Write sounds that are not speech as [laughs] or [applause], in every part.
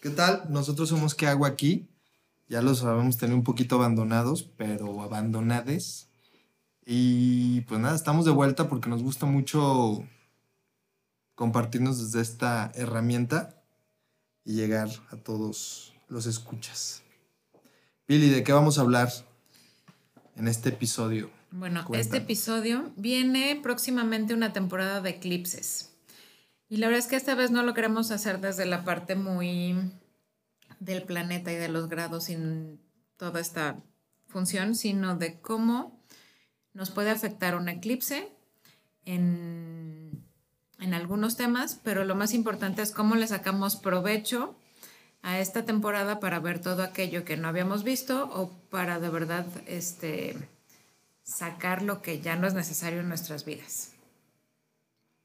¿Qué tal? Nosotros somos ¿Qué hago aquí? Ya los habíamos tenido un poquito abandonados, pero abandonades. Y pues nada, estamos de vuelta porque nos gusta mucho compartirnos desde esta herramienta y llegar a todos los escuchas. Billy, ¿de qué vamos a hablar en este episodio? Bueno, este episodio viene próximamente una temporada de eclipses. Y la verdad es que esta vez no lo queremos hacer desde la parte muy del planeta y de los grados y toda esta función, sino de cómo nos puede afectar un eclipse en, en algunos temas, pero lo más importante es cómo le sacamos provecho a esta temporada para ver todo aquello que no habíamos visto o para de verdad este, sacar lo que ya no es necesario en nuestras vidas.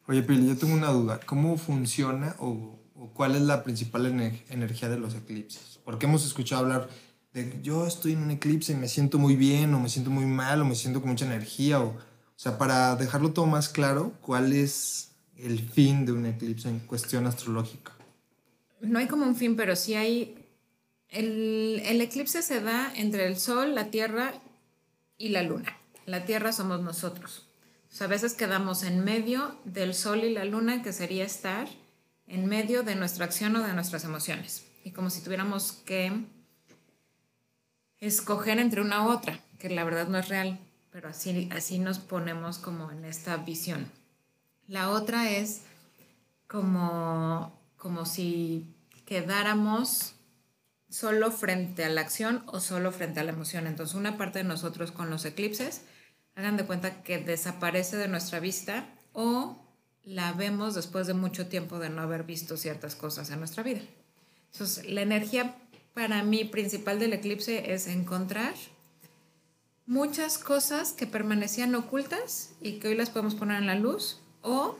Oye, Pili, yo tengo una duda. ¿Cómo funciona o, cuál es la principal energía de los eclipses? Porque hemos escuchado hablar de yo estoy en un eclipse y me siento muy bien o me siento muy mal o me siento con mucha energía. O, o sea, para dejarlo todo más claro, ¿cuál es el fin de un eclipse en cuestión astrológica? no hay como un fin, pero sí hay... El, eclipse se da entre el Sol, la Tierra y la Luna. La Tierra somos nosotros. A veces quedamos en medio del Sol y la Luna, que sería estar en medio de nuestra acción o de nuestras emociones. Y como si tuviéramos que escoger entre una u otra, que la verdad no es real, pero así, así nos ponemos como en esta visión. La otra es como como si quedáramos solo frente a la acción o solo frente a la emoción. Entonces, una parte de nosotros con los eclipses, hagan de cuenta que desaparece de nuestra vista o la vemos después de mucho tiempo de no haber visto ciertas cosas en nuestra vida. Entonces, la energía para mí principal del eclipse es encontrar muchas cosas que permanecían ocultas y que hoy las podemos poner en la luz o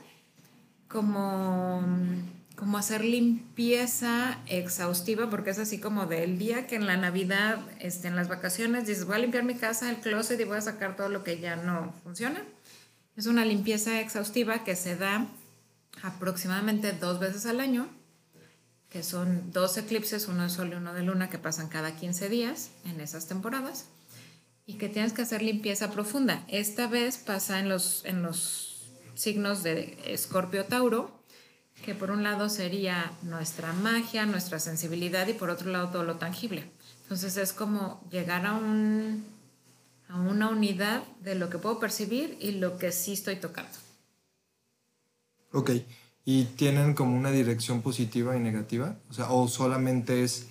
como como hacer limpieza exhaustiva, porque es así como del día que en la Navidad, este, en las vacaciones, dices, voy a limpiar mi casa, el closet y voy a sacar todo lo que ya no funciona. Es una limpieza exhaustiva que se da aproximadamente dos veces al año, que son dos eclipses, uno de sol y uno de luna, que pasan cada 15 días en esas temporadas, y que tienes que hacer limpieza profunda. Esta vez pasa en los, en los signos de Escorpio Tauro, que por un lado sería nuestra magia, nuestra sensibilidad y por otro lado todo lo tangible. Entonces es como llegar a, un, a una unidad de lo que puedo percibir y lo que sí estoy tocando. Ok, ¿y tienen como una dirección positiva y negativa? O sea, o solamente es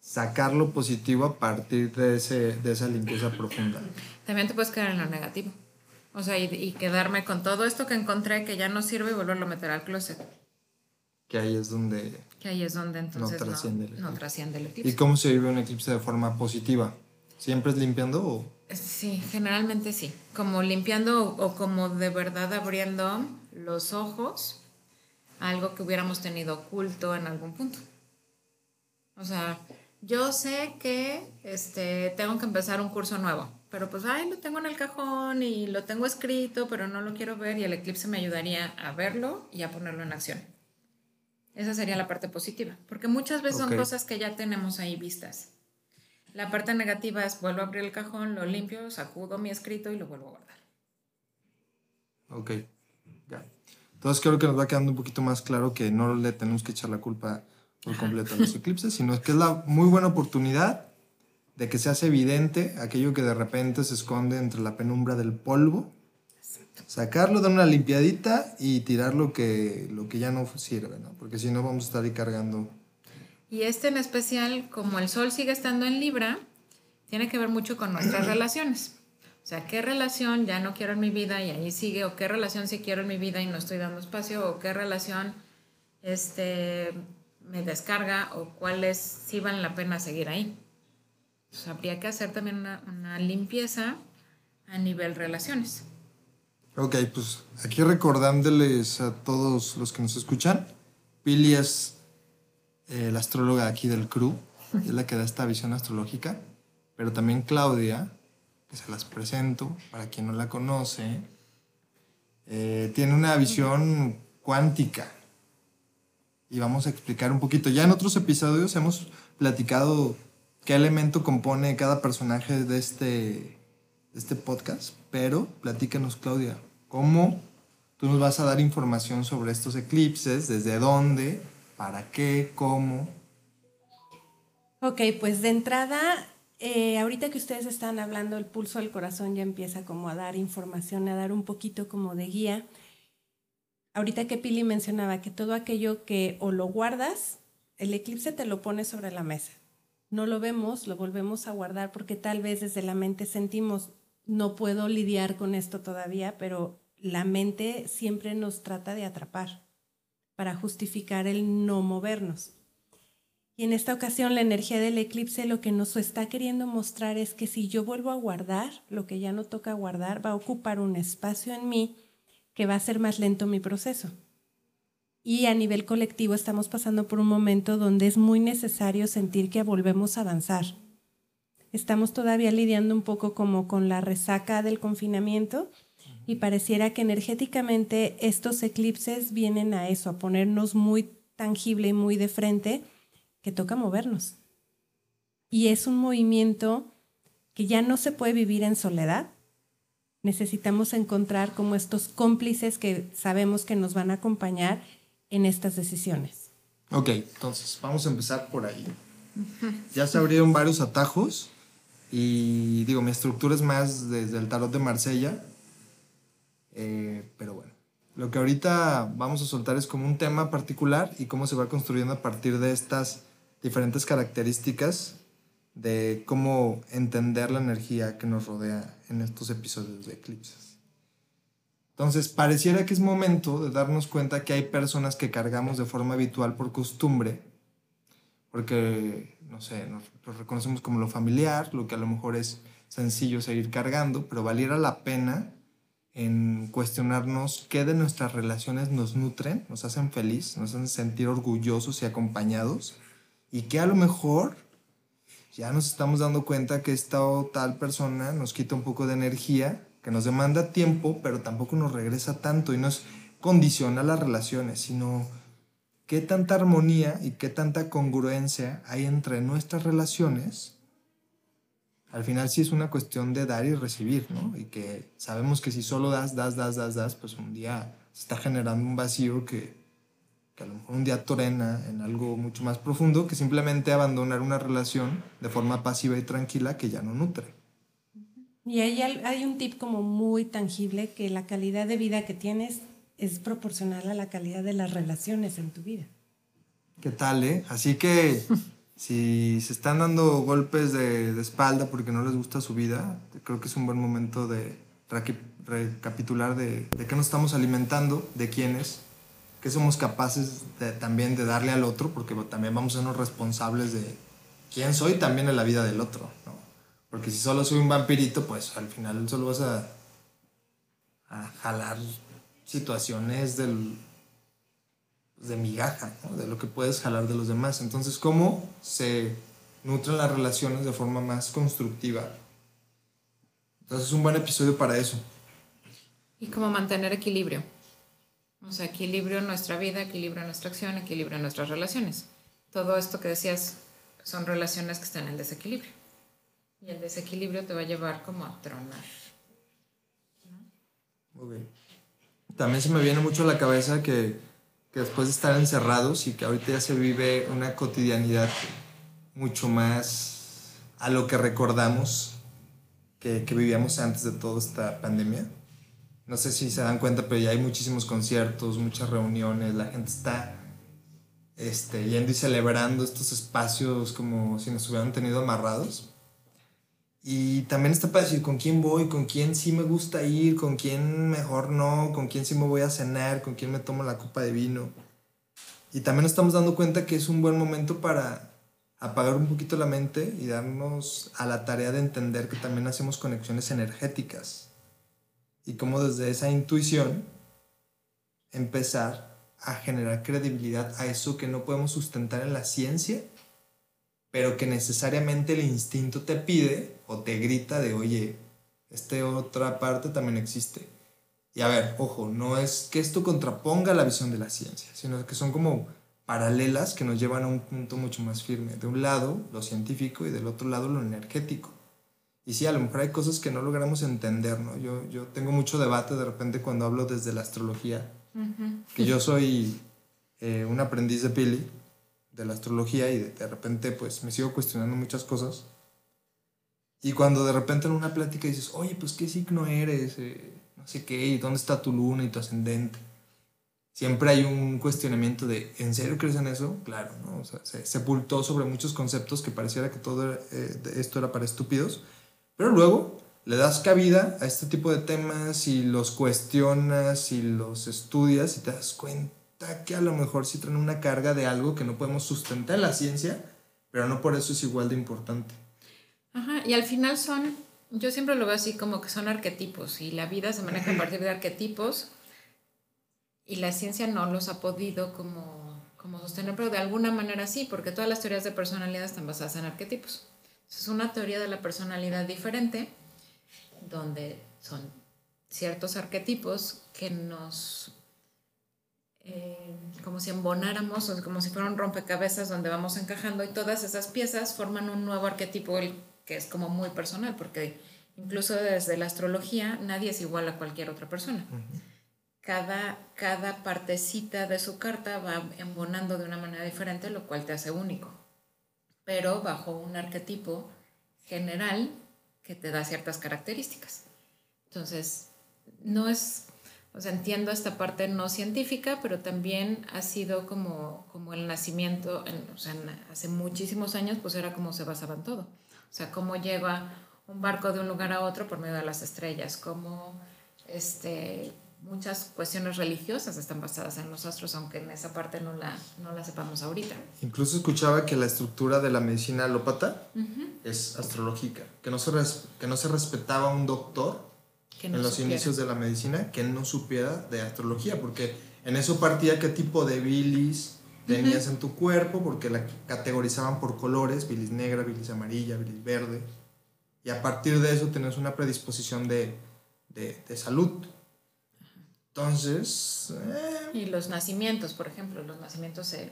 sacar lo positivo a partir de, ese, de esa limpieza profunda. También te puedes quedar en lo negativo. O sea, y, y, quedarme con todo esto que encontré que ya no sirve y volverlo a meter al closet que ahí es donde... Que ahí es donde entonces no trasciende, el, eclipse. ¿Y cómo se vive un eclipse de forma positiva? ¿Siempre es limpiando o...? Sí, generalmente sí. Como limpiando o, como de verdad abriendo los ojos a algo que hubiéramos tenido oculto en algún punto. O sea, yo sé que este, tengo que empezar un curso nuevo, pero pues, ay, lo tengo en el cajón y lo tengo escrito, pero no lo quiero ver y el eclipse me ayudaría a verlo y a ponerlo en acción. Esa sería la parte positiva, porque muchas veces son cosas que ya tenemos ahí vistas. La parte negativa es vuelvo a abrir el cajón, lo limpio, sacudo mi escrito y lo vuelvo a guardar. Ok, ya. Entonces creo que nos va quedando un poquito más claro que no le tenemos que echar la culpa por completo a [laughs] los eclipses, sino que es la muy buena oportunidad de que se hace evidente aquello que de repente se esconde entre la penumbra del polvo sacarlo, dar una limpiadita y tirar lo que, lo que ya no sirve, ¿no? Porque si no vamos a estar ahí cargando. Y este en especial, como el sol sigue estando en Libra, tiene que ver mucho con nuestras [clears throat] relaciones. O sea, qué relación ya no quiero en mi vida y ahí sigue, o qué relación sí quiero en mi vida y no estoy dando espacio, o qué relación este, me descarga, o cuáles sí valen la pena seguir ahí. Entonces, habría que hacer también una, una limpieza a nivel relaciones. Ok, pues aquí recordándoles a todos los que nos escuchan, Pili es eh, la astróloga aquí del crew, [laughs] es la que da esta visión astrológica, pero también Claudia, que se las presento para quien no la conoce, eh, tiene una visión cuántica. y vamos a explicar un poquito. Ya en otros episodios hemos platicado qué elemento compone cada personaje de este, de este podcast, pero platícanos Claudia, ¿cómo tú nos vas a dar información sobre estos eclipses? ¿Desde dónde? ¿Para qué? ¿Cómo? Ok, pues de entrada, eh, ahorita que ustedes están hablando, el pulso del corazón ya empieza como a dar información, a dar un poquito como de guía. Ahorita que Pili mencionaba que todo aquello que o lo guardas, el eclipse te lo pone sobre la mesa. No lo vemos, lo volvemos a guardar porque tal vez desde la mente sentimos, no puedo lidiar con esto todavía, pero la mente siempre nos trata de atrapar para justificar el no movernos. Y en esta ocasión la energía del eclipse lo que nos está queriendo mostrar es que si yo vuelvo a guardar, lo que ya no toca guardar va a ocupar un espacio en mí que va a ser más lento mi proceso. Y a nivel colectivo estamos pasando por un momento donde es muy necesario sentir que volvemos a avanzar. Estamos todavía lidiando un poco como con la resaca del confinamiento y pareciera que energéticamente estos eclipses vienen a eso, a ponernos muy tangible y muy de frente que toca movernos. Y es un movimiento que ya no se puede vivir en soledad. Necesitamos encontrar como estos cómplices que sabemos que nos van a acompañar en estas decisiones. Ok, entonces vamos a empezar por ahí. Ya se abrieron varios atajos y digo, mi estructura es más desde el tarot de Marsella, eh, pero bueno. Lo que ahorita vamos a soltar es como un tema particular y cómo se va construyendo a partir de estas diferentes características de cómo entender la energía que nos rodea en estos episodios de eclipses. Entonces, pareciera que es momento de darnos cuenta que hay personas que cargamos de forma habitual por costumbre, porque, no sé, nos, reconocemos como lo familiar, lo que a lo mejor es sencillo seguir cargando, pero valiera la pena en cuestionarnos qué de nuestras relaciones nos nutren, nos hacen feliz, nos hacen sentir orgullosos y acompañados y que a lo mejor ya nos estamos dando cuenta que esta o tal persona nos quita un poco de energía, que nos demanda tiempo, pero tampoco nos regresa tanto y nos condiciona las relaciones, sino qué tanta armonía y qué tanta congruencia hay entre nuestras relaciones. Al final sí es una cuestión de dar y recibir, ¿no? Y que sabemos que si solo das, das, das, das, das, pues un día se está generando un vacío que que a lo mejor un día torena en algo mucho más profundo que simplemente abandonar una relación de forma pasiva y tranquila que ya no nutre. Y hay, hay un tip como muy tangible que la calidad de vida que tienes es proporcional a la calidad de las relaciones en tu vida. ¿Qué tal, eh? Así que [laughs] si se están dando golpes de, de espalda porque no les gusta su vida, creo que es un buen momento de recapitular de, de qué nos estamos alimentando, de quiénes que somos capaces también de darle al otro, porque también vamos a ser responsables de quién soy también en la vida del otro, ¿no? Porque si solo soy un vampirito, pues al final solo vas a, a jalar situaciones del, de migaja, ¿no? de lo que puedes jalar de los demás. Entonces, ¿cómo se nutren las relaciones de forma más constructiva? Entonces, es un buen episodio para eso. Y cómo mantener equilibrio. O sea, equilibrio en nuestra vida, equilibrio en nuestra acción, equilibrio en nuestras relaciones. Todo esto que decías son relaciones que están en desequilibrio. Y el desequilibrio te va a llevar como a tronar. También se me viene mucho a la cabeza que, que después de estar encerrados y que ahorita ya se vive una cotidianidad mucho más a lo que recordamos que, que vivíamos antes de toda esta pandemia no sé si se dan cuenta, pero ya hay muchísimos conciertos, muchas reuniones, la gente está este, yendo y celebrando estos espacios como si nos hubieran tenido amarrados. Y también está para decir con quién voy, con quién sí me gusta ir, con quién mejor no, con quién sí me voy a cenar, con quién me tomo la copa de vino. Y también estamos dando cuenta que es un buen momento para apagar un poquito la mente y darnos a la tarea de entender que también hacemos conexiones energéticas y cómo desde esa intuición empezar a generar credibilidad a eso que no podemos sustentar en la ciencia, pero que necesariamente el instinto te pide o te grita de, oye, esta otra parte también existe. Y a ver, ojo, no es que esto contraponga la visión de la ciencia, sino que son como paralelas que nos llevan a un punto mucho más firme. De un lado, lo científico y del otro lado, lo energético. Y sí, a lo mejor hay cosas que no logramos entender, ¿no? Yo, yo tengo mucho debate de repente cuando hablo desde la astrología, que yo soy eh, un aprendiz de Pili, de la astrología, y de, repente pues me sigo cuestionando muchas cosas. Y cuando de repente en una plática dices, oye, pues qué signo eres, eh, no sé qué, y dónde está tu luna y tu ascendente siempre hay un cuestionamiento de, ¿en serio crees en eso? Claro, ¿no? Se sepultó sobre muchos conceptos que pareciera que todo eh, esto era para estúpidos, pero luego le das cabida a este tipo de temas y los cuestionas y los estudias y te das cuenta que a lo mejor sí traen una carga de algo que no podemos sustentar en la ciencia, pero no por eso es igual de importante. Ajá, y al final son, yo siempre lo veo así como que son arquetipos y la vida se maneja a partir de arquetipos y la ciencia no los ha podido como, como sostener, pero de alguna manera sí, porque todas las teorías de personalidad están basadas en arquetipos. Es una teoría de la personalidad diferente, donde son ciertos arquetipos que nos, eh, como si embonáramos, o como si fuera un rompecabezas donde vamos encajando y todas esas piezas forman un nuevo arquetipo que es como muy personal, porque incluso desde la astrología nadie es igual a cualquier otra persona. Cada, cada partecita de su carta va embonando de una manera diferente, lo cual te hace único, pero bajo un arquetipo general que te da ciertas características. Entonces, no es, o sea, entiendo esta parte no científica, pero también ha sido como, como el nacimiento, o sea, hace muchísimos años, pues era como se basaban todo. O sea, cómo llega un barco de un lugar a otro por medio de las estrellas, cómo este, muchas cuestiones religiosas están basadas en los astros, aunque en esa parte no la, no la sepamos ahorita. Incluso escuchaba que la estructura de la medicina alópata es astrológica, que no, se que no se respetaba un doctor en los inicios de la medicina que no supiera de astrología, porque en eso partía qué tipo de bilis tenías en tu cuerpo, porque la categorizaban por colores, bilis negra, bilis amarilla, bilis verde, y a partir de eso tenías una predisposición de, de, de salud. Entonces... Eh. Y los nacimientos, por ejemplo, los nacimientos se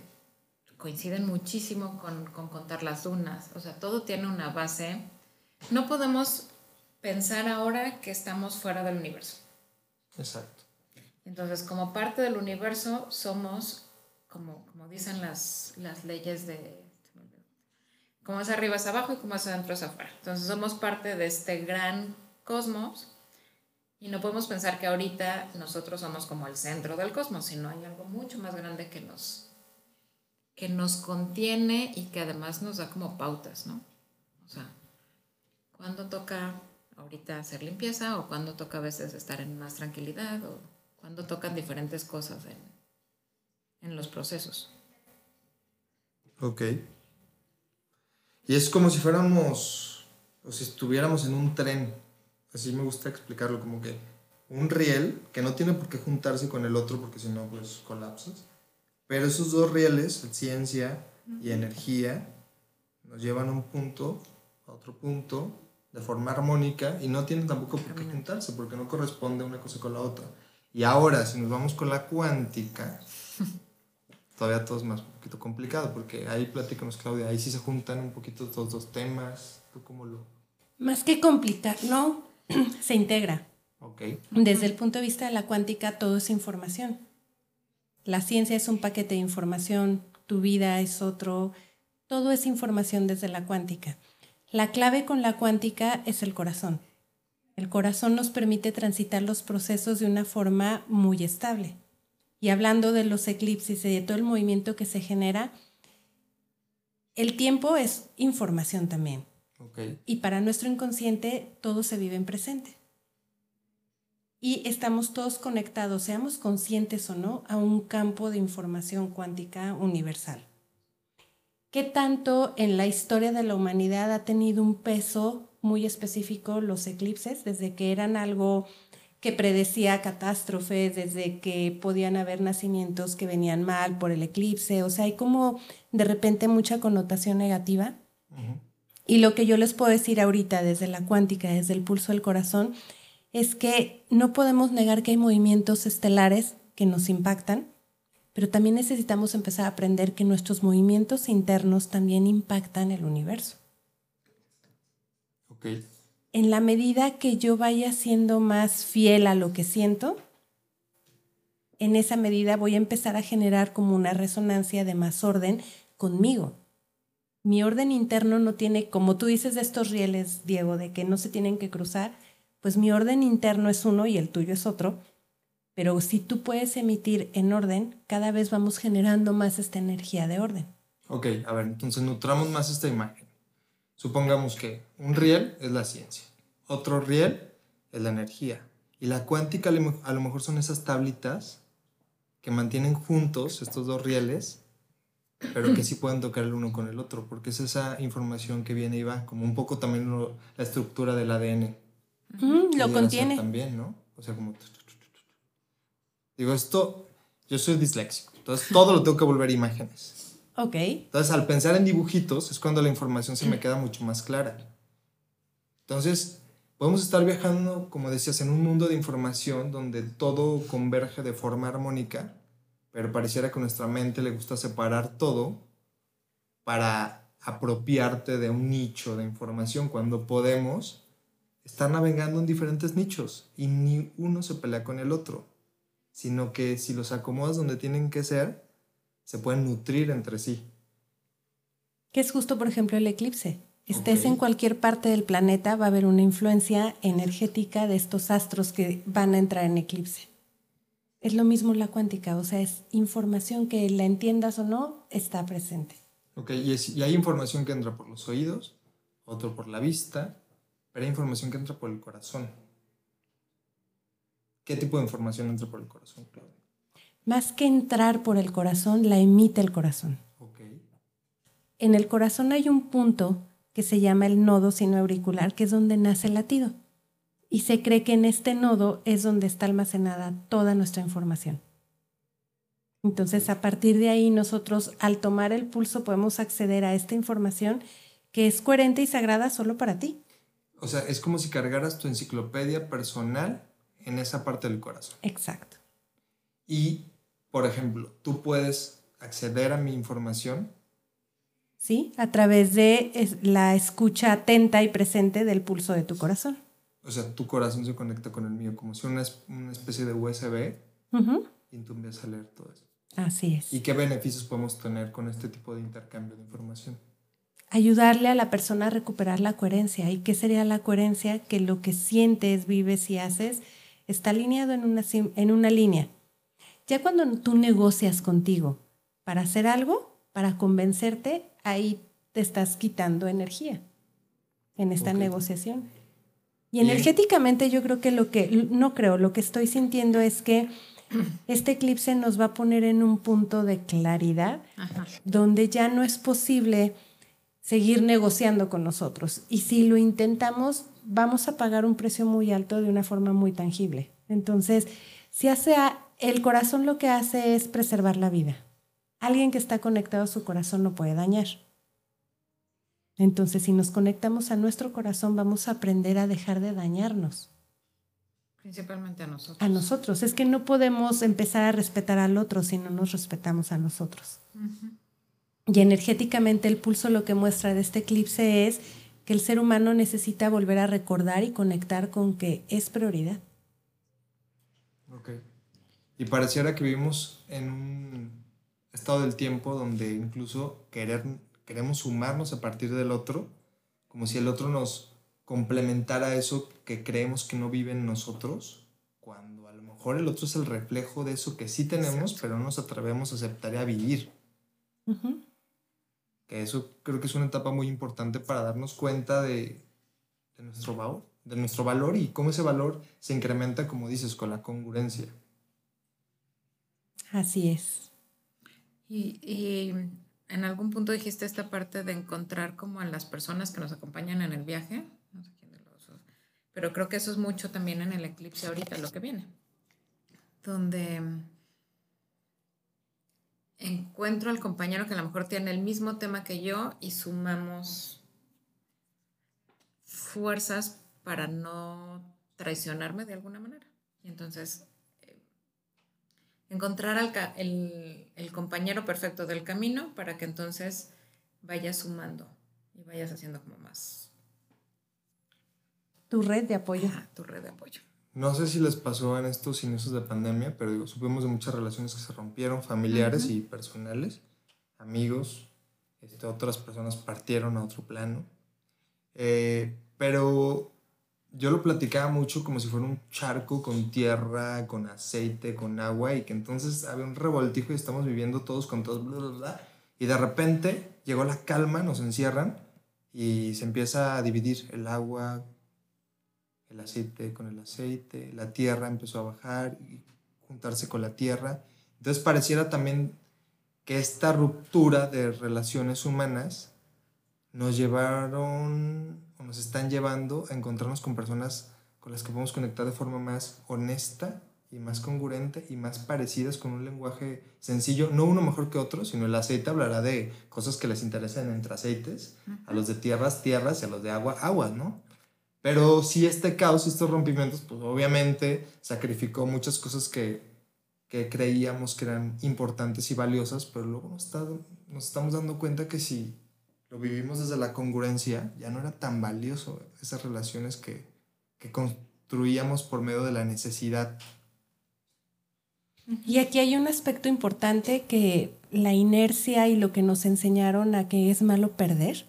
coinciden muchísimo con, con contar las lunas. O sea, todo tiene una base. No podemos pensar ahora que estamos fuera del universo. Exacto. Entonces, como parte del universo, somos, como, como dicen las, las leyes de... Como es arriba es abajo y como es adentro es afuera. Entonces, somos parte de este gran cosmos y no podemos pensar que ahorita nosotros somos como el centro del cosmos, sino hay algo mucho más grande que nos, que nos contiene y que además nos da como pautas, ¿no? O sea, cuando toca ahorita hacer limpieza o cuando toca a veces estar en más tranquilidad o cuando tocan diferentes cosas en, en los procesos. Ok. Y es como si fuéramos, o si estuviéramos en un tren así me gusta explicarlo, como que un riel que no tiene por qué juntarse con el otro porque si no, pues colapsas. Pero esos dos rieles, ciencia y energía, nos llevan a un punto, a otro punto, de forma armónica y no tienen tampoco por qué juntarse porque no corresponde una cosa con la otra. Y ahora, si nos vamos con la cuántica, [laughs] todavía todo es más un poquito complicado porque ahí platicamos, Claudia, ahí sí se juntan un poquito estos dos temas. ¿Tú cómo lo...? Más que complicar, no, [clears throat] se integra. Desde el punto de vista de la cuántica, todo es información. La ciencia es un paquete de información, tu vida es otro, todo es información desde la cuántica. La clave con la cuántica es el corazón. El corazón nos permite transitar los procesos de una forma muy estable. Y hablando de los eclipses y de todo el movimiento que se genera, el tiempo es información también. Y para nuestro inconsciente todo se vive en presente. Y estamos todos conectados, seamos conscientes o no, a un campo de información cuántica universal. ¿Qué tanto en la historia de la humanidad ha tenido un peso muy específico los eclipses, desde que eran algo que predecía catástrofes, desde que podían haber nacimientos que venían mal por el eclipse? O sea, hay como de repente mucha connotación negativa. Y lo que yo les puedo decir ahorita desde la cuántica, desde el pulso del corazón, es que no podemos negar que hay movimientos estelares que nos impactan, pero también necesitamos empezar a aprender que nuestros movimientos internos también impactan el universo. Ok. En la medida que yo vaya siendo más fiel a lo que siento, en esa medida voy a empezar a generar como una resonancia de más orden conmigo. Mi orden interno no tiene, como tú dices de estos rieles, Diego, de que no se tienen que cruzar, pues mi orden interno es uno y el tuyo es otro, pero si tú puedes emitir en orden, cada vez vamos generando más esta energía de orden. Ok, a ver, entonces nutramos más esta imagen. Supongamos que un riel es la ciencia, otro riel es la energía. Y la cuántica a lo mejor son esas tablitas que mantienen juntos estos dos rieles, pero que sí pueden tocar el uno con el otro, porque es esa información que viene y va, como un poco también la estructura del ADN. lo contiene. También, ¿no? O sea, como Digo, esto, yo soy disléxico, entonces todo lo tengo que volver imágenes. Ok. Entonces, al pensar en dibujitos es cuando la información se me queda mucho más clara. Entonces, podemos estar viajando, como decías, en un mundo de información donde todo converge de forma armónica, pero pareciera que a nuestra mente le gusta separar todo para apropiarte de un nicho de información cuando podemos estar navegando en diferentes nichos y ni uno se pelea con el otro sino que si los acomodas donde tienen que ser, se pueden nutrir entre sí. Que es justo, por ejemplo, el eclipse. Estés en cualquier parte del planeta, va a haber una influencia energética de estos astros que van a entrar en eclipse. Es lo mismo la cuántica, o sea, es información que la entiendas o no, está presente. Ok, y, y hay información que entra por los oídos, otro por la vista, pero hay información que entra por el corazón. ¿Qué tipo de información entra por el corazón, Claudia? Más que entrar por el corazón, la emite el corazón. Okay. En el corazón hay un punto que se llama el nodo sinoauricular, que es donde nace el latido. Y se cree que en este nodo es donde está almacenada toda nuestra información. Entonces, a partir de ahí, nosotros al tomar el pulso podemos acceder a esta información que es coherente y sagrada solo para ti. O sea, es como si cargaras tu enciclopedia personal en esa parte del corazón. Exacto. Y, por ejemplo, tú puedes acceder a mi información. Sí, a través de la escucha atenta y presente del pulso de tu corazón. O sea, tu corazón se conecta con el mío, como si una, una especie de USB y tú empiezas a leer todo eso. Así es. ¿Y qué beneficios podemos tener con este tipo de intercambio de información? Ayudarle a la persona a recuperar la coherencia. ¿Y qué sería la coherencia? Que lo que sientes, vives y haces está alineado en una, en una línea. Ya cuando tú negocias contigo para hacer algo, para convencerte, ahí te estás quitando energía en esta negociación. Y energéticamente yo creo que lo que, no creo, lo que estoy sintiendo es que [clears throat] este eclipse nos va a poner en un punto de claridad donde ya no es posible seguir negociando con nosotros. Y si lo intentamos, vamos a pagar un precio muy alto de una forma muy tangible. Entonces, si hace el corazón lo que hace es preservar la vida. Alguien que está conectado a su corazón no puede dañar. Entonces, si nos conectamos a nuestro corazón, vamos a aprender a dejar de dañarnos. Principalmente a nosotros. A nosotros. Es que no podemos empezar a respetar al otro si no nos respetamos a nosotros. Y energéticamente el pulso lo que muestra de este eclipse es que el ser humano necesita volver a recordar y conectar con que es prioridad. Ok. Y pareciera que vivimos en un estado del tiempo donde incluso querer, queremos sumarnos a partir del otro, como si el otro nos complementara eso que creemos que no vive en nosotros, cuando a lo mejor el otro es el reflejo de eso que sí tenemos, pero no nos atrevemos a aceptar y a vivir que eso creo que es una etapa muy importante para darnos cuenta de, nuestro, valor, de nuestro valor y cómo ese valor se incrementa, como dices, con la congruencia. Así es. Y, en algún punto dijiste esta parte de encontrar como a las personas que nos acompañan en el viaje, no sé quién de los pero creo que eso es mucho también en el eclipse ahorita, lo que viene, donde encuentro al compañero que a lo mejor tiene el mismo tema que yo y sumamos fuerzas para no traicionarme de alguna manera. Y entonces, eh, encontrar al el, el compañero perfecto del camino para que entonces vayas sumando y vayas haciendo como más Tu red de apoyo. tu red de apoyo. No sé si les pasó en estos inicios de pandemia, pero digo, supimos de muchas relaciones que se rompieron, familiares y personales, amigos, este, otras personas partieron a otro plano. Eh, pero yo lo platicaba mucho como si fuera un charco con tierra, con aceite, con agua, y que entonces había un revoltijo y estamos viviendo todos con todos, bla, bla, bla. Y de repente llegó la calma, nos encierran y se empieza a dividir el agua, el aceite con el aceite, la tierra empezó a bajar y juntarse con la tierra. Entonces pareciera también que esta ruptura de relaciones humanas nos llevaron o nos están llevando a encontrarnos con personas con las que podemos conectar de forma más honesta y más congruente y más parecidas con un lenguaje sencillo, no uno mejor que otro, sino el aceite hablará de cosas que les interesan entre aceites, a los de tierras, tierras y a los de agua, aguas, ¿no? Pero sí este caos, estos rompimientos, pues obviamente sacrificó muchas cosas que, que creíamos que eran importantes y valiosas, pero luego nos, está- nos estamos dando cuenta que si lo vivimos desde la congruencia, ya no era tan valioso esas relaciones que, que construíamos por medio de la necesidad. Y aquí hay un aspecto importante que la inercia y lo que nos enseñaron a que es malo perder.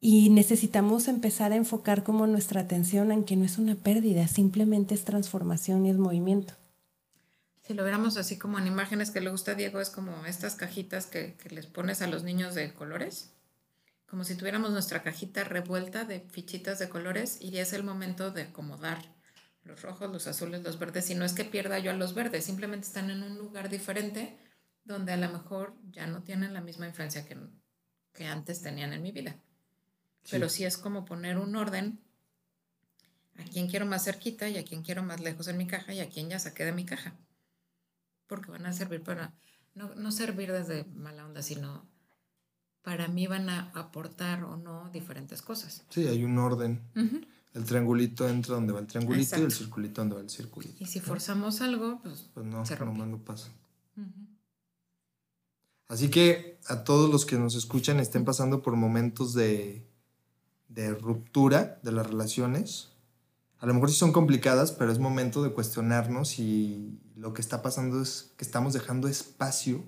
Y necesitamos empezar a enfocar como nuestra atención en que no es una pérdida, simplemente es transformación y es movimiento. Si lo viéramos así como en imágenes que le gusta a Diego, es como estas cajitas que, que les pones a los niños de colores. Como si tuviéramos nuestra cajita revuelta de fichitas de colores y ya es el momento de acomodar los rojos, los azules, los verdes. Y no es que pierda yo a los verdes, simplemente están en un lugar diferente donde a lo mejor ya no tienen la misma influencia que, que antes tenían en mi vida. Pero sí es como poner un orden a quién quiero más cerquita y a quién quiero más lejos en mi caja y a quién ya saqué de mi caja. Porque van a servir para, no, no servir desde mala onda, sino para mí van a aportar o no diferentes cosas. Sí, hay un orden. El triangulito entra donde va el triangulito y el circulito donde va el circulito. Y si forzamos algo, pues, Pues no, se rompe. no pasa. Así que a todos los que nos escuchan estén pasando por momentos de, de ruptura de las relaciones. A lo mejor sí son complicadas, pero es momento de cuestionarnos si lo que está pasando es que estamos dejando espacio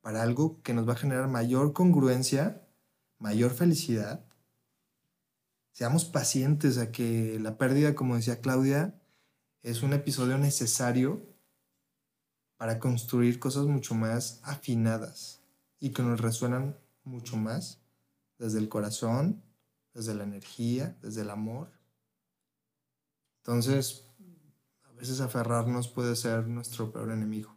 para algo que nos va a generar mayor congruencia, mayor felicidad. Seamos pacientes a que la pérdida, como decía Claudia, es un episodio necesario para construir cosas mucho más afinadas y que nos resuenan mucho más desde el corazón, desde la energía, desde el amor. Entonces, a veces aferrarnos puede ser nuestro peor enemigo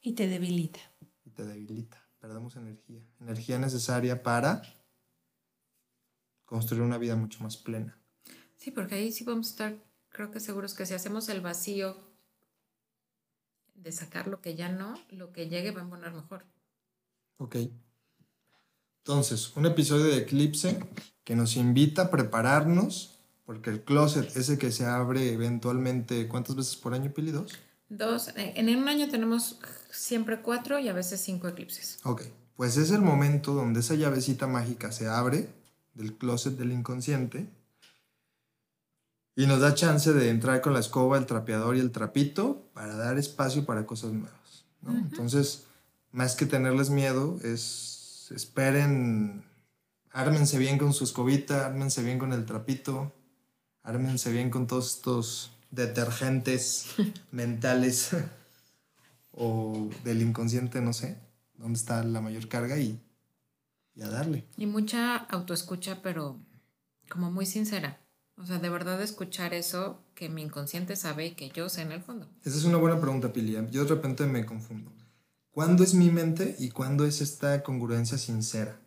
Y te debilita. y te debilita. Perdemos energía. Energía necesaria para construir una vida mucho más plena. Sí, porque ahí sí vamos a estar, creo que seguros que si hacemos el vacío de sacar lo que ya no, lo que llegue va a poner mejor. Ok. Entonces, un episodio de Eclipse que nos invita a prepararnos, porque el closet, ese que se abre eventualmente, ¿cuántas veces por año, Pili? ¿Dos? Dos, en un año tenemos siempre cuatro y a veces cinco eclipses. Ok, pues es el momento donde esa llavecita mágica se abre del closet del inconsciente y nos da chance de entrar con la escoba, el trapeador y el trapito para dar espacio para cosas nuevas. ¿no? Entonces, más que tenerles miedo, es esperen, ármense bien con su escobita, ármense bien con el trapito, ármense bien con todos estos detergentes [laughs] mentales [laughs] o del inconsciente, no sé, dónde está la mayor carga y, y a darle. Y mucha autoescucha, pero como muy sincera. O sea, de verdad escuchar eso que mi inconsciente sabe y que yo sé en el fondo. Esa es una buena pregunta, Pilia. Yo de repente me confundo. ¿Cuándo es mi mente y cuándo es esta congruencia sincera?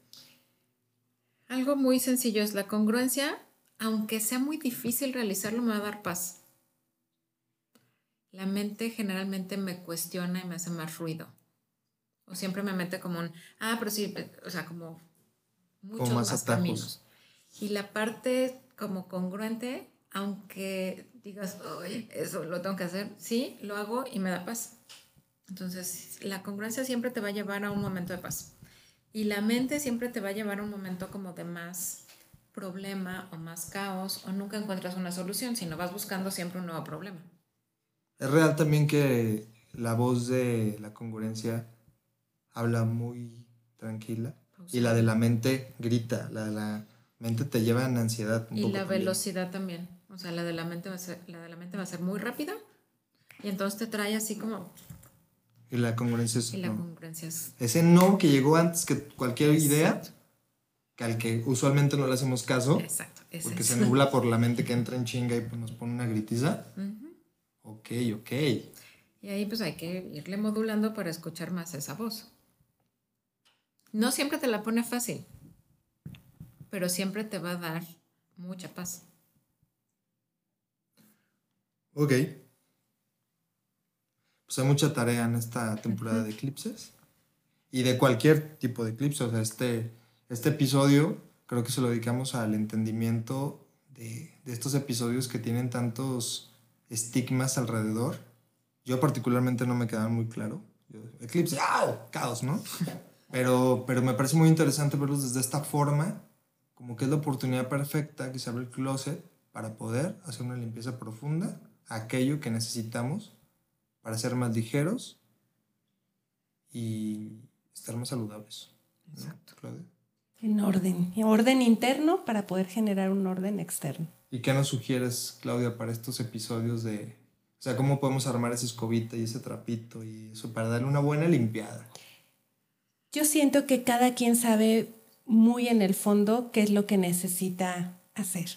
Algo muy sencillo es la congruencia, aunque sea muy difícil realizarlo, me va a dar paz. La mente generalmente me cuestiona y me hace más ruido. O siempre me mete como un, ah, pero sí, o sea, como muchos más más, caminos. Y la parte como congruente, aunque digas, Ay, eso lo tengo que hacer. Sí, lo hago y me da paz. Entonces, la congruencia siempre te va a llevar a un momento de paz. Y la mente siempre te va a llevar a un momento como de más problema o más caos o nunca encuentras una solución, sino vas buscando siempre un nuevo problema. Es real también que la voz de la congruencia habla muy tranquila y la de la mente grita, la de la mente te lleva en ansiedad. y la velocidad también, o sea, la de la mente va a ser, la de la mente va a ser muy rápida y entonces te trae así como y la congruencia es. Y la congruencia es. Ese no que llegó antes que cualquier idea, que al que usualmente no le hacemos caso. Exacto. porque se nubla por la mente que entra en chinga y pues nos pone una gritiza. Ok, ok. Y ahí pues hay que irle modulando para escuchar más esa voz. No siempre te la pone fácil, pero siempre te va a dar mucha paz. Ok pues hay mucha tarea en esta temporada de eclipses y de cualquier tipo de eclipse. O sea, este, este episodio creo que se lo dedicamos al entendimiento de, de estos episodios que tienen tantos estigmas alrededor. Yo particularmente no me quedaba muy claro. eclipse, ¡ah! Caos, ¿no? [laughs] Pero, pero me parece muy interesante verlos desde esta forma, como que es la oportunidad perfecta que se abre el closet para poder hacer una limpieza profunda, aquello que necesitamos para ser más ligeros y estar más saludables. Exacto. En orden, en orden interno para poder generar un orden externo. ¿Y qué nos sugieres, Claudia, para estos episodios de, o sea, cómo podemos armar esa escobita y ese trapito y eso para darle una buena limpiada? Yo siento que cada quien sabe muy en el fondo qué es lo que necesita hacer,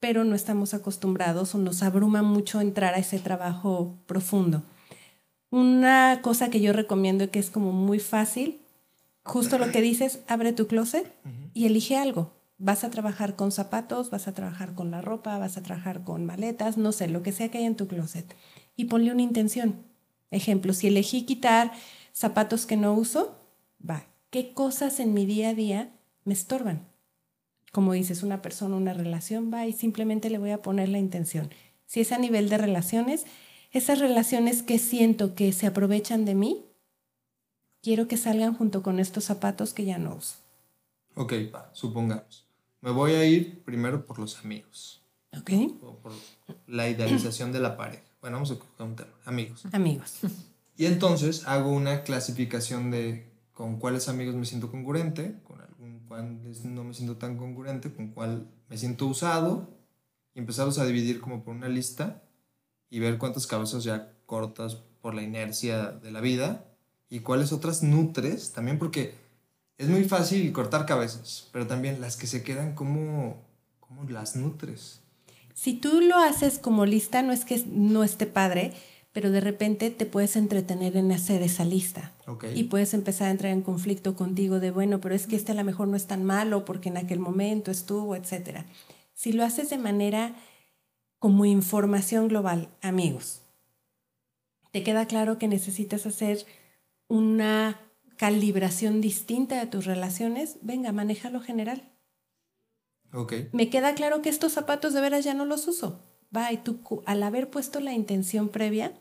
pero no estamos acostumbrados o nos abruma mucho entrar a ese trabajo profundo. Una cosa que yo recomiendo que es como muy fácil, justo lo que dices, abre tu closet y elige algo. Vas a trabajar con zapatos, vas a trabajar con la ropa, vas a trabajar con maletas, no sé, lo que sea que hay en tu closet. Y ponle una intención. Ejemplo, si elegí quitar zapatos que no uso, va, ¿qué cosas en mi día a día me estorban? Como dices, una persona, una relación, va y simplemente le voy a poner la intención. Si es a nivel de relaciones, esas relaciones que siento que se aprovechan de mí, quiero que salgan junto con estos zapatos que ya no uso. Ok, supongamos. Me voy a ir primero por los amigos. Ok. O por la idealización de la pareja. Bueno, vamos a coger un tema. Amigos. Amigos. Y entonces hago una clasificación de con cuáles amigos me siento congruente, con algún cuáles no me siento tan congruente, con cuál me siento usado, y empezamos a dividir como por una lista y ver cuántas cabezas ya cortas por la inercia de la vida y cuáles otras nutres, también porque es muy fácil cortar cabezas, pero también las que se quedan, ¿cómo, cómo las nutres? Si tú lo haces como lista, no es que no esté padre, pero de repente te puedes entretener en hacer esa lista. Y puedes empezar a entrar en conflicto contigo de, bueno, pero es que este a lo mejor no es tan malo porque en aquel momento estuvo, etc. Si lo haces de manera como información global, amigos. ¿Te queda claro que necesitas hacer una calibración distinta de tus relaciones? Venga, maneja lo general. Ok. Me queda claro que estos zapatos de veras ya no los uso. Va, y tú al haber puesto la intención previa,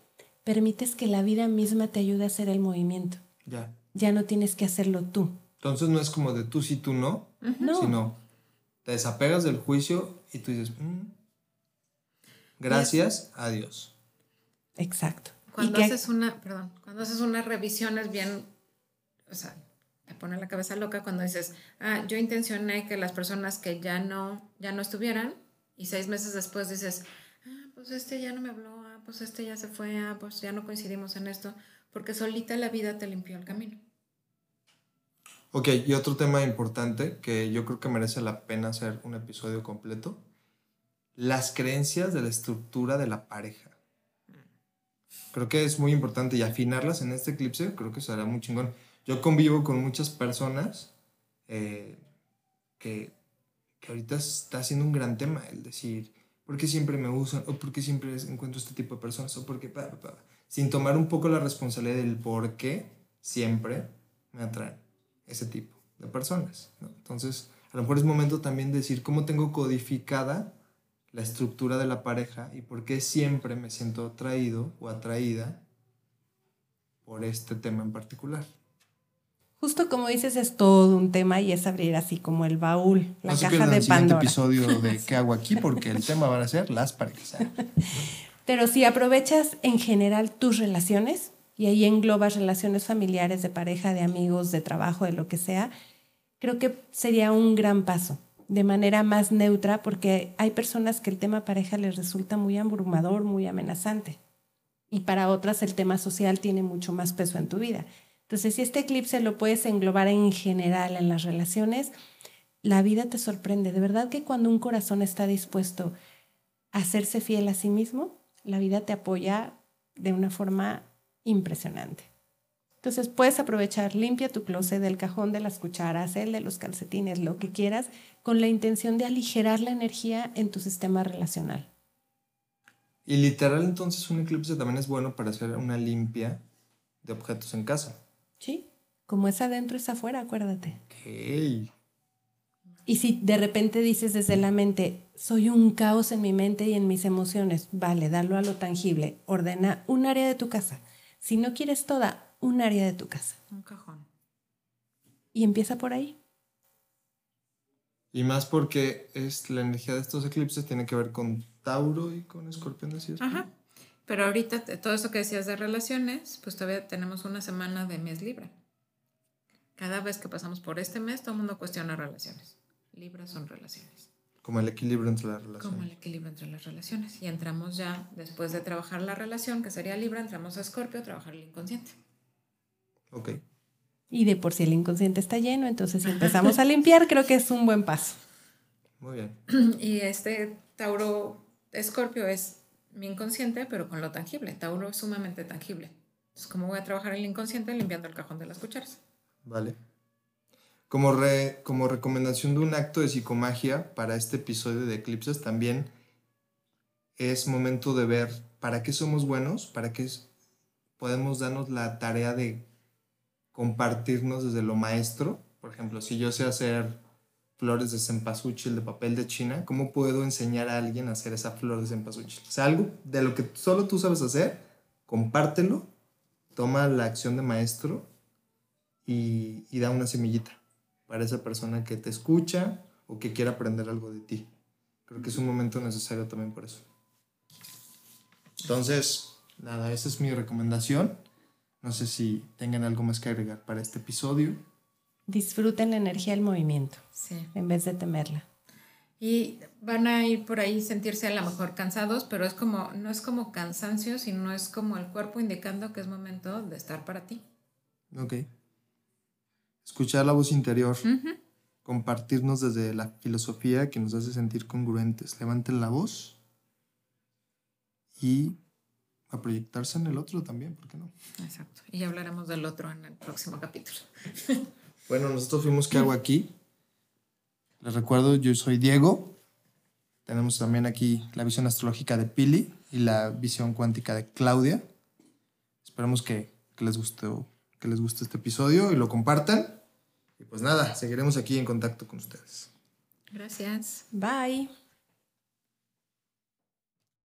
permites que la vida misma te ayude a hacer el movimiento. Ya. Ya no tienes que hacerlo tú. Entonces no es como de tú sí, tú no, no. sino te desapegas del juicio y tú dices, mm, Gracias a Dios. Exacto. Cuando haces una, perdón, cuando haces una revisión es bien, o sea, te pone la cabeza loca cuando dices, ah, yo intencioné que las personas que ya no, ya no estuvieran y seis meses después dices, ah, pues este ya no me habló, ah, pues este ya se fue, ah, pues ya no coincidimos en esto, porque solita la vida te limpió el camino. Ok, y otro tema importante que yo creo que merece la pena hacer un episodio completo las creencias de la estructura de la pareja. Creo que es muy importante y afinarlas en este eclipse, creo que será muy chingón. Yo convivo con muchas personas eh, que, que, ahorita está haciendo un gran tema el decir, ¿por qué siempre me usan? ¿O por qué siempre encuentro este tipo de personas? ¿O por qué? Sin tomar un poco la responsabilidad del por qué siempre me atraen ese tipo de personas. Entonces, a lo mejor es momento también de decir cómo tengo codificada la estructura de la pareja y por qué siempre me siento atraído o atraída por este tema en particular. Justo como dices, es todo un tema y es abrir así como el baúl, la no caja de el siguiente Pandora. episodio de [laughs] ¿Qué hago aquí? Porque el tema van a ser las parejas. [laughs] Pero si aprovechas en general tus relaciones, y ahí englobas relaciones familiares, de pareja, de amigos, de trabajo, de lo que sea, creo que sería un gran paso, de manera más neutra, porque hay personas que el tema pareja les resulta muy abrumador, muy amenazante. Y para otras el tema social tiene mucho más peso en tu vida. Entonces, si este eclipse lo puedes englobar en general en las relaciones, la vida te sorprende. De verdad que cuando un corazón está dispuesto a hacerse fiel a sí mismo, la vida te apoya de una forma impresionante. Entonces puedes aprovechar, limpia tu closet del cajón de las cucharas, el de los calcetines, lo que quieras, con la intención de aligerar la energía en tu sistema relacional. Y literal entonces un eclipse también es bueno para hacer una limpia de objetos en casa. ¿Sí? Como es adentro, es afuera, acuérdate. Ok. Y si de repente dices desde la mente, soy un caos en mi mente y en mis emociones, vale, dalo a lo tangible. Ordena un área de tu casa. Si no quieres toda, un área de tu casa. Un cajón. Y empieza por ahí. Y más porque es la energía de estos eclipses tiene que ver con Tauro y con Escorpión? Ajá. Pero ahorita todo eso que decías de relaciones, pues todavía tenemos una semana de mes Libra. Cada vez que pasamos por este mes, todo el mundo cuestiona relaciones. Libra son relaciones. Como el equilibrio entre las relaciones. Como el equilibrio entre las relaciones. Y entramos ya, después de trabajar la relación, que sería Libra, entramos a Escorpio a trabajar el inconsciente. Ok. Y de por si el inconsciente está lleno, entonces si empezamos a limpiar, creo que es un buen paso. Muy bien. [clears throat] Y este Tauro Escorpio es mi inconsciente, pero con lo tangible. Tauro es sumamente tangible. Entonces, ¿cómo voy a trabajar el inconsciente limpiando el cajón de las cucharas? Vale. Como, re- como recomendación de un acto de psicomagia para este episodio de eclipses, también es momento de ver para qué somos buenos, para qué podemos darnos la tarea de compartirnos desde lo maestro. Por ejemplo, si yo sé hacer flores de cempasúchil de papel de China, ¿cómo puedo enseñar a alguien a hacer esa flor de cempasúchil? O sea, algo de lo que solo tú sabes hacer, compártelo, toma la acción de maestro y, y da una semillita para esa persona que te escucha o que quiera aprender algo de ti. Creo que es un momento necesario también por eso. Entonces, nada, esa es mi recomendación. No sé si tengan algo más que agregar para este episodio. Disfruten la energía del movimiento Sí. en vez de temerla. Y van a ir por ahí sentirse a lo mejor cansados, pero es como, no es como cansancio, sino es como el cuerpo indicando que es momento de estar para ti. Ok. Escuchar la voz interior, compartirnos desde la filosofía que nos hace sentir congruentes. Levanten la voz y a proyectarse en el otro también, ¿por qué no? Exacto. Y ya hablaremos del otro en el próximo capítulo. [laughs] Bueno, nosotros fuimos ¿Qué hago aquí? Les recuerdo, yo soy Diego. Tenemos también aquí la visión astrológica de Pili y la visión cuántica de Claudia. Esperamos que, que les guste, que les guste este episodio y lo compartan. Y pues nada, seguiremos aquí en contacto con ustedes. Gracias. Bye.